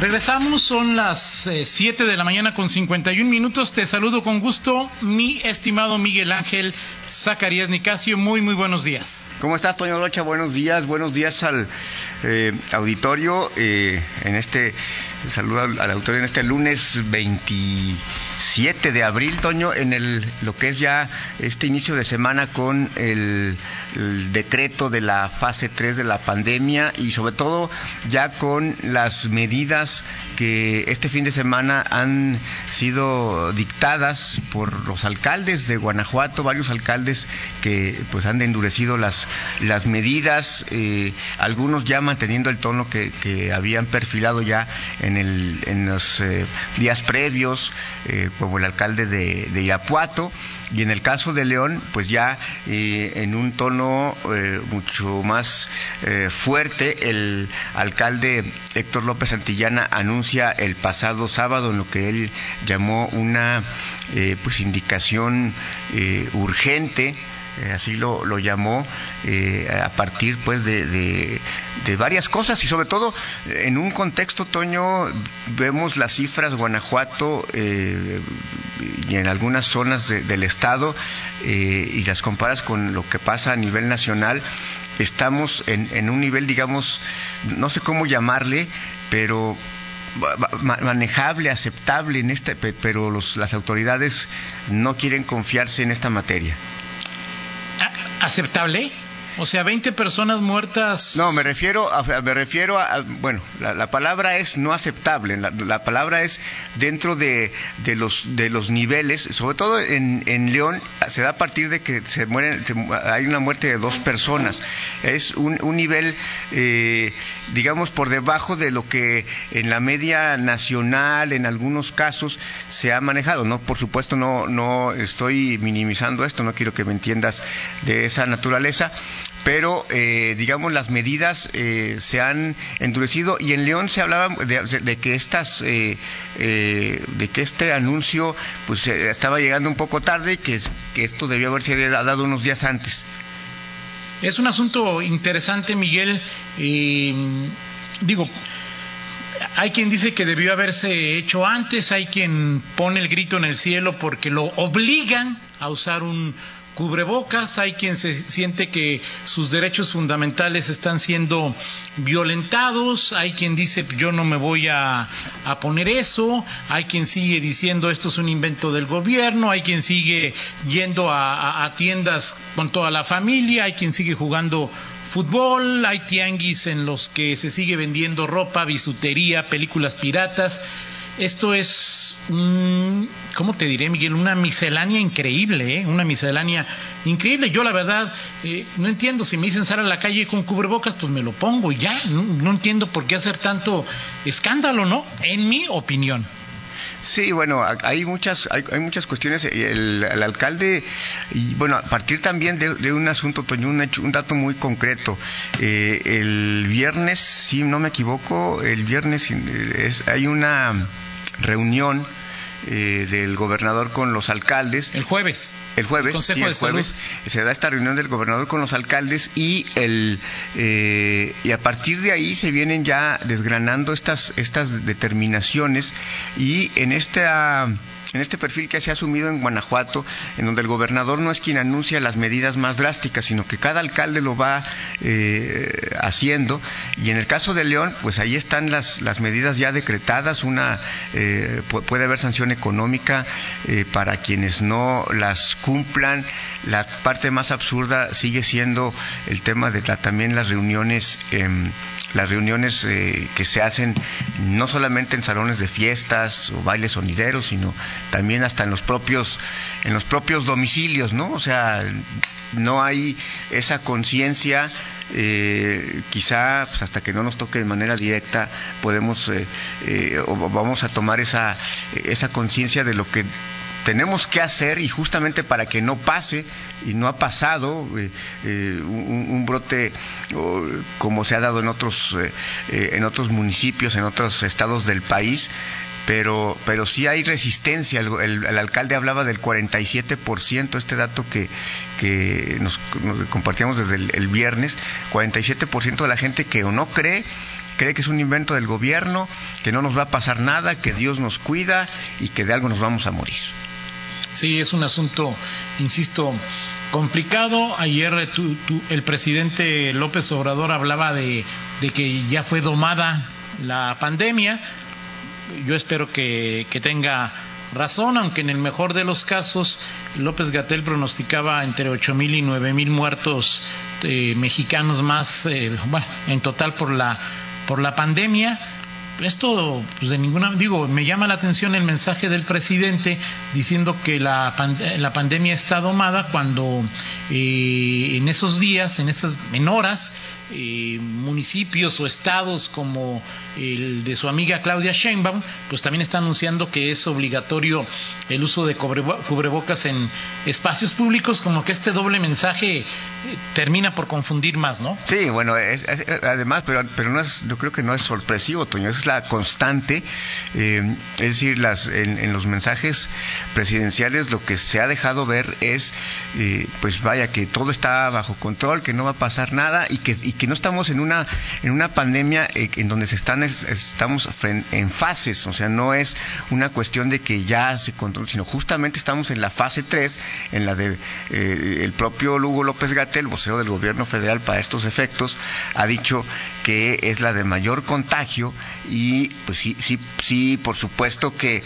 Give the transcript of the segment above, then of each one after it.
Regresamos, son las 7 eh, de la mañana con 51 minutos. Te saludo con gusto, mi estimado Miguel Ángel Zacarías Nicasio. Muy, muy buenos días. ¿Cómo estás, Toño Rocha? Buenos días, buenos días al eh, auditorio. Eh, en este, saludo al, auditorio en este lunes 27 de abril, Toño, en el, lo que es ya este inicio de semana con el el decreto de la fase 3 de la pandemia y sobre todo ya con las medidas que este fin de semana han sido dictadas por los alcaldes de Guanajuato, varios alcaldes que pues han endurecido las, las medidas, eh, algunos ya manteniendo el tono que, habían perfilado ya en, el, en los eh, días previos, eh, como el alcalde de, de Iapuato, y en el caso de León, pues ya en un tono mucho más fuerte, el alcalde Héctor López Santillana anuncia el pasado sábado en lo que él llamó una eh, pues indicación urgente eh, así lo, lo llamó, eh, a partir pues de, de, varias cosas y sobre todo en un contexto, Toño, vemos las cifras Guanajuato eh, y en algunas zonas del estado y las comparas con lo que pasa a nivel nacional, estamos en, en un nivel, digamos, no sé cómo llamarle, pero manejable, aceptable en este, pero los, las autoridades no quieren confiarse en esta materia aceptable? O sea, 20 personas muertas. No, me refiero a, me refiero a, bueno, la, palabra es no aceptable. La, palabra es dentro de, de, los de los niveles, sobre todo en, en León se da a partir de que se mueren, hay una muerte de dos personas. Es un, un nivel, eh, digamos, por debajo de lo que en la media nacional, en algunos casos, se ha manejado. No, por supuesto, no no estoy minimizando esto. No quiero que me entiendas de esa naturaleza pero eh, digamos las medidas eh, se han endurecido y en León se hablaba de, que estas eh, de que este anuncio pues estaba llegando un poco tarde y que, que esto debió haberse dado unos días antes. Es un asunto interesante Miguel digo hay quien dice que debió haberse hecho antes, hay quien pone el grito en el cielo porque lo obligan a usar un, cubrebocas, hay quien se siente que sus derechos fundamentales están siendo violentados, hay quien dice yo no me voy a, poner eso, hay quien sigue diciendo esto es un invento del gobierno, hay quien sigue yendo a, a tiendas con toda la familia, hay quien sigue jugando fútbol, hay tianguis en los que se sigue vendiendo ropa, bisutería, películas piratas. Esto es, un, ¿cómo te diré, Miguel? Una miscelánea increíble, ¿eh? Una miscelánea increíble. Yo, la verdad, eh, no entiendo. Si me dicen salir a la calle con cubrebocas, pues me lo pongo y ya. No, entiendo por qué hacer tanto escándalo, ¿no? En mi opinión. Sí, bueno, hay muchas, hay, muchas cuestiones. El, alcalde, y bueno, a partir también de, un asunto, Toño, un, un dato muy concreto. Eh, el viernes, si no me equivoco, el viernes es, hay una reunión eh, del gobernador con los alcaldes. El jueves. El jueves, sí, el jueves se da esta reunión del gobernador con los alcaldes y el eh, y a partir de ahí se vienen ya desgranando estas estas determinaciones y en esta en este perfil que se ha asumido en Guanajuato, en donde el gobernador no es quien anuncia las medidas más drásticas, sino que cada alcalde lo va eh, haciendo. Y en el caso de León, pues ahí están las, las medidas ya decretadas. Una eh, puede haber sanción económica eh, para quienes no las cumplan. La parte más absurda sigue siendo el tema de también las reuniones em, las reuniones eh, que se hacen no solamente en salones de fiestas o bailes sonideros, sino también hasta en los propios en los propios domicilios, ¿no? O sea, no hay esa conciencia eh, quizá pues, hasta que no nos toque de manera directa podemos eh, eh, o vamos a tomar esa, esa conciencia de lo que tenemos que hacer y justamente para que no pase y no ha pasado un, brote como se ha dado en otros en otros municipios en otros estados del país pero, pero sí hay resistencia. El, alcalde hablaba del 47%, este dato que, que nos, compartíamos desde el, viernes, 47% de la gente que o no cree, cree que es un invento del gobierno, que no nos va a pasar nada, que Dios nos cuida y que de algo nos vamos a morir. Sí, es un asunto, insisto, complicado. Ayer el presidente López Obrador hablaba de que ya fue domada la pandemia yo espero que, tenga razón, aunque en el mejor de los casos López Gatel pronosticaba entre ocho mil y nueve mil muertos eh, mexicanos más, eh, bueno, en total por la por la pandemia. Esto, pues de ninguna, digo, me llama la atención el mensaje del presidente diciendo que la, la pandemia está domada cuando eh, en esos días, en esas, en horas, eh, municipios o estados como el de su amiga Claudia Sheinbaum, pues también está anunciando que es obligatorio el uso de cubrebocas en espacios públicos, como que este doble mensaje eh, termina por confundir más, ¿no? Sí, bueno, además, pero, pero no es, yo creo que no es sorpresivo, Toño, es la constante, eh, es decir, las, en, los mensajes presidenciales lo que se ha dejado ver es, pues vaya, que todo está bajo control, que no va a pasar nada y que, que no estamos en una, en una pandemia eh, en donde se están, estamos en fases, o sea, no es una cuestión de que ya se controla, sino justamente estamos en la fase 3, en la de eh, el propio Lugo López Gatel, vocero del gobierno federal para estos efectos, ha dicho que es la de mayor contagio y pues sí, sí, sí, por supuesto que eh,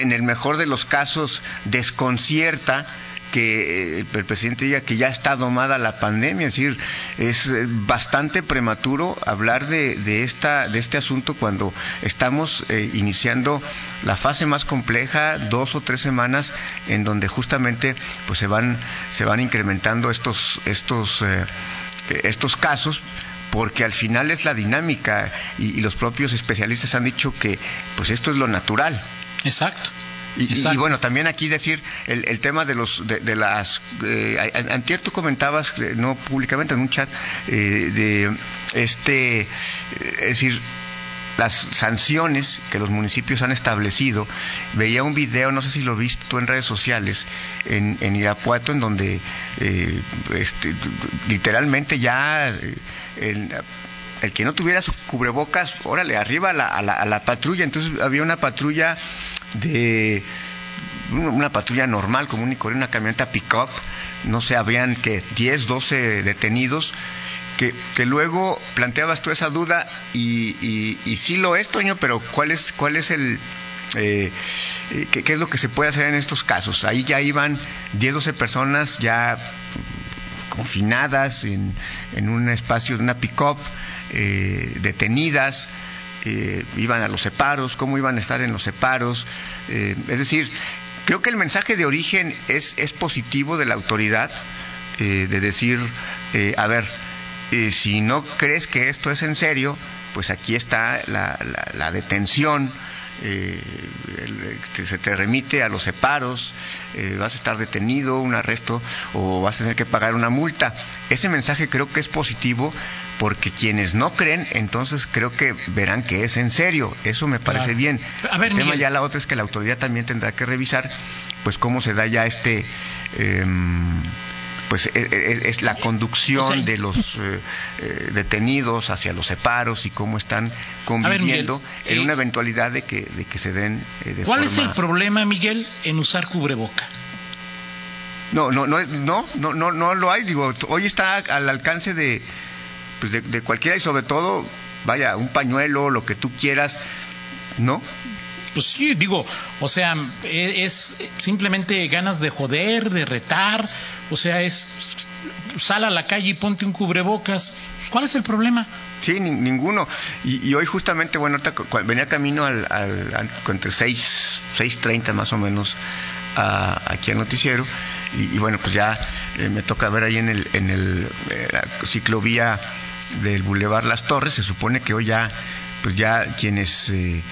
en el mejor de los casos desconcierta que el presidente diga que ya está domada la pandemia, es decir, es eh, bastante prematuro hablar de, esta, de este asunto cuando estamos eh, iniciando la fase más compleja, dos o tres semanas, en donde justamente pues se van, se van incrementando estos, estos, eh, estos casos porque al final es la dinámica y, y, los propios especialistas han dicho que pues esto es lo natural. Exacto. Y, bueno, también aquí decir el, tema de los de, las eh, antier tú comentabas eh, no públicamente en un chat eh, de este eh, es decir las sanciones que los municipios han establecido. Veía un video, no sé si lo viste tú en redes sociales, en, en Irapuato, en donde este, literalmente ya el, que no tuviera su cubrebocas, órale, arriba a la, a la patrulla. Entonces había una patrulla de una patrulla normal, común y corriente, una camioneta pick-up, no sé, habrían que 10, 12 detenidos, que, luego planteabas tú esa duda y, y, sí lo es, Toño, pero ¿cuál es, cuál es el... Eh, eh, ¿qué, es lo que se puede hacer en estos casos? Ahí ya iban 10, 12 personas ya confinadas en, en un espacio de una pick-up, eh, detenidas, iban a los separos, cómo iban a estar en los separos. Eh, es decir, creo que el mensaje de origen es, es positivo de la autoridad, eh, de decir, eh, a ver, si no crees que esto es en serio, pues aquí está la, la detención eh, se te remite a los separos, eh, vas a estar detenido, un arresto o vas a tener que pagar una multa. Ese mensaje creo que es positivo porque quienes no creen, entonces creo que verán que es en serio. Eso me parece bien. El tema ya la otra es que la autoridad también tendrá que revisar pues cómo se da ya este... Em, pues e, e, es, la conducción de los eh, eh, detenidos hacia los separos y cómo están conviviendo en una eh, eventualidad de que, de que se den de ¿Cuál es el problema, Miguel, en usar cubreboca? No, no, no, no, no, no, no lo hay. Digo, hoy está al alcance de, pues de, de cualquiera y sobre todo, vaya, un pañuelo, lo que tú quieras, ¿no? Pues sí, digo, o sea, e, es, simplemente ganas de joder, de retar, o sea, es sal a la calle y ponte un cubrebocas. ¿Cuál es el problema? Sí, ninguno. Y, hoy justamente, bueno, venía camino al, al, entre seis, seis treinta más o menos aquí al noticiero y, bueno, pues ya eh, me toca ver ahí en el, en el eh, ciclovía del Boulevard Las Torres, se supone que hoy ya, pues ya quienes eh,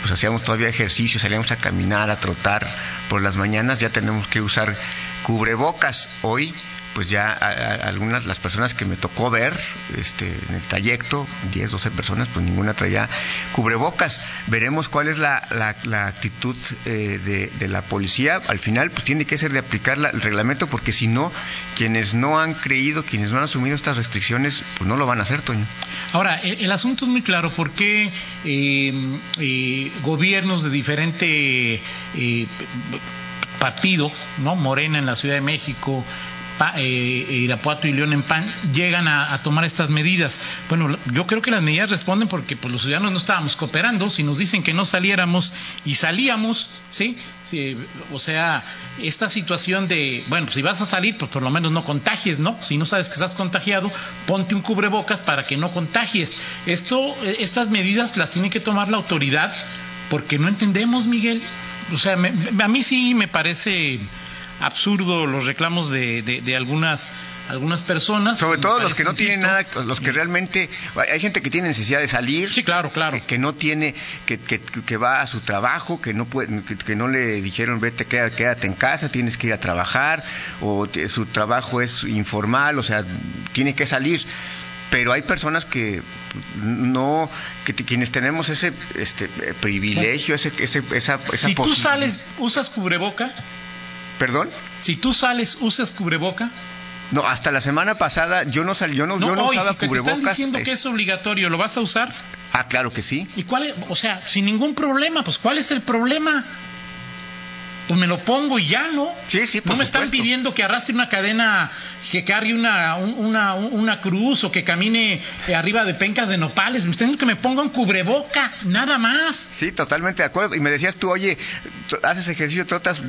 pues hacíamos todavía ejercicio, salíamos a caminar, a trotar por las mañanas, ya tenemos que usar cubrebocas. Hoy pues ya algunas las personas que me tocó ver este, en el trayecto, 10, 12 personas, pues ninguna traía cubrebocas. Veremos cuál es la, la, actitud eh, de, la policía. Al final, pues tiene que ser de aplicar el reglamento, porque si no, quienes no han creído, quienes no han asumido estas restricciones, pues no lo van a hacer, Toño. Ahora, el, asunto es muy claro, porque eh, eh, gobiernos de diferente partido, ¿no? Morena en la Ciudad de México, eh, Irapuato y León en PAN llegan a, tomar estas medidas. Bueno, yo creo que las medidas responden porque pues, los ciudadanos no estábamos cooperando. Si nos dicen que no saliéramos y salíamos, ¿sí? o sea, esta situación de, bueno, pues si vas a salir, pues por lo menos no contagies, ¿no? Si no sabes que estás contagiado, ponte un cubrebocas para que no contagies. Esto, eh, estas medidas las tiene que tomar la autoridad porque no entendemos, Miguel. O sea, a mí sí me parece absurdo los reclamos de, de, algunas algunas personas. Sobre todo los que no tienen nada, los que realmente, hay gente que tiene necesidad de salir. Sí, claro, claro. Que, no tiene, que, que, va a su trabajo, que no puede, que, no le dijeron vete, quédate, quédate en casa, tienes que ir a trabajar, o su trabajo es informal, o sea, tiene que salir. Pero hay personas que no, que quienes tenemos ese este privilegio, ese, ese, esa, esa Si tú sales, usas cubreboca, ¿Perdón? Si tú sales, ¿usas cubreboca? No, hasta la semana pasada yo no salí, yo no, yo no usaba si cubrebocas. Te están diciendo que es obligatorio, ¿lo vas a usar? Ah, claro que sí. ¿Y cuál es? O sea, sin ningún problema, pues ¿cuál es el problema? Pues me lo pongo y ya, ¿no? Sí, sí, por No me están pidiendo que arrastre una cadena, que cargue una, una, una cruz o que camine arriba de pencas de nopales. Me están diciendo que me ponga un cubreboca, nada más. Sí, totalmente de acuerdo. Y me decías tú, oye, haces ejercicio, trotas,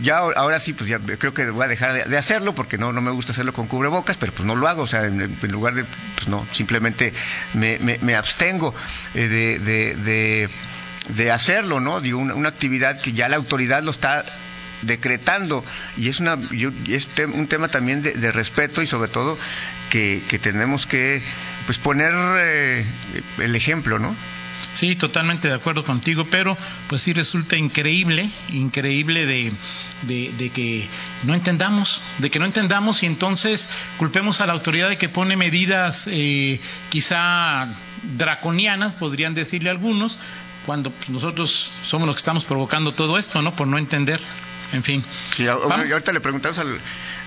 ya ahora sí, pues ya creo que voy a dejar de, hacerlo porque no, no me gusta hacerlo con cubrebocas, pero pues no lo hago. O sea, en, lugar de, pues no, simplemente me, me, abstengo eh, de, de de hacerlo, ¿no? Digo, una, actividad que ya la autoridad lo está decretando y es una es un tema también de, respeto y sobre todo que, tenemos que pues poner eh, el ejemplo no Sí, totalmente de acuerdo contigo, pero pues sí resulta increíble, increíble de, de, que no entendamos, de que no entendamos y entonces culpemos a la autoridad de que pone medidas eh, quizá draconianas, podrían decirle algunos, cuando nosotros somos los que estamos provocando todo esto, ¿no? Por no entender. En fin. Sí, y ahorita le preguntamos al.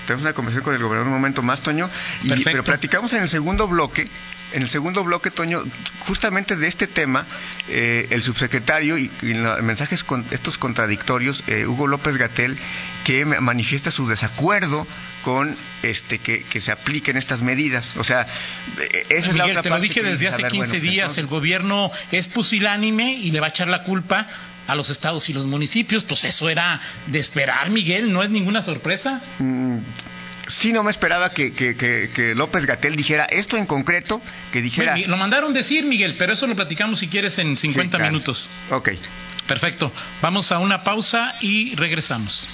Tenemos una conversación con el gobernador un momento más, Toño. Y, pero platicamos en el segundo bloque. En el segundo bloque, Toño, justamente de este tema, eh, el subsecretario y, los mensajes con estos contradictorios, eh, Hugo López Gatel, que manifiesta su desacuerdo con este que, se apliquen estas medidas. O sea, esa es la otra te lo dije desde hace 15 pues, días, el gobierno es pusilánime y le va a echar la culpa a los estados y los municipios, pues eso era de esperar, Miguel, no es ninguna sorpresa. Mm, sí, no me esperaba que, que, López Gatel dijera esto en concreto, que dijera... lo mandaron decir, Miguel, pero eso lo platicamos si quieres en 50 minutos. Ok. Perfecto. Vamos a una pausa y regresamos.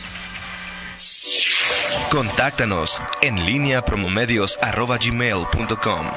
Contáctanos en línea promomedios.com.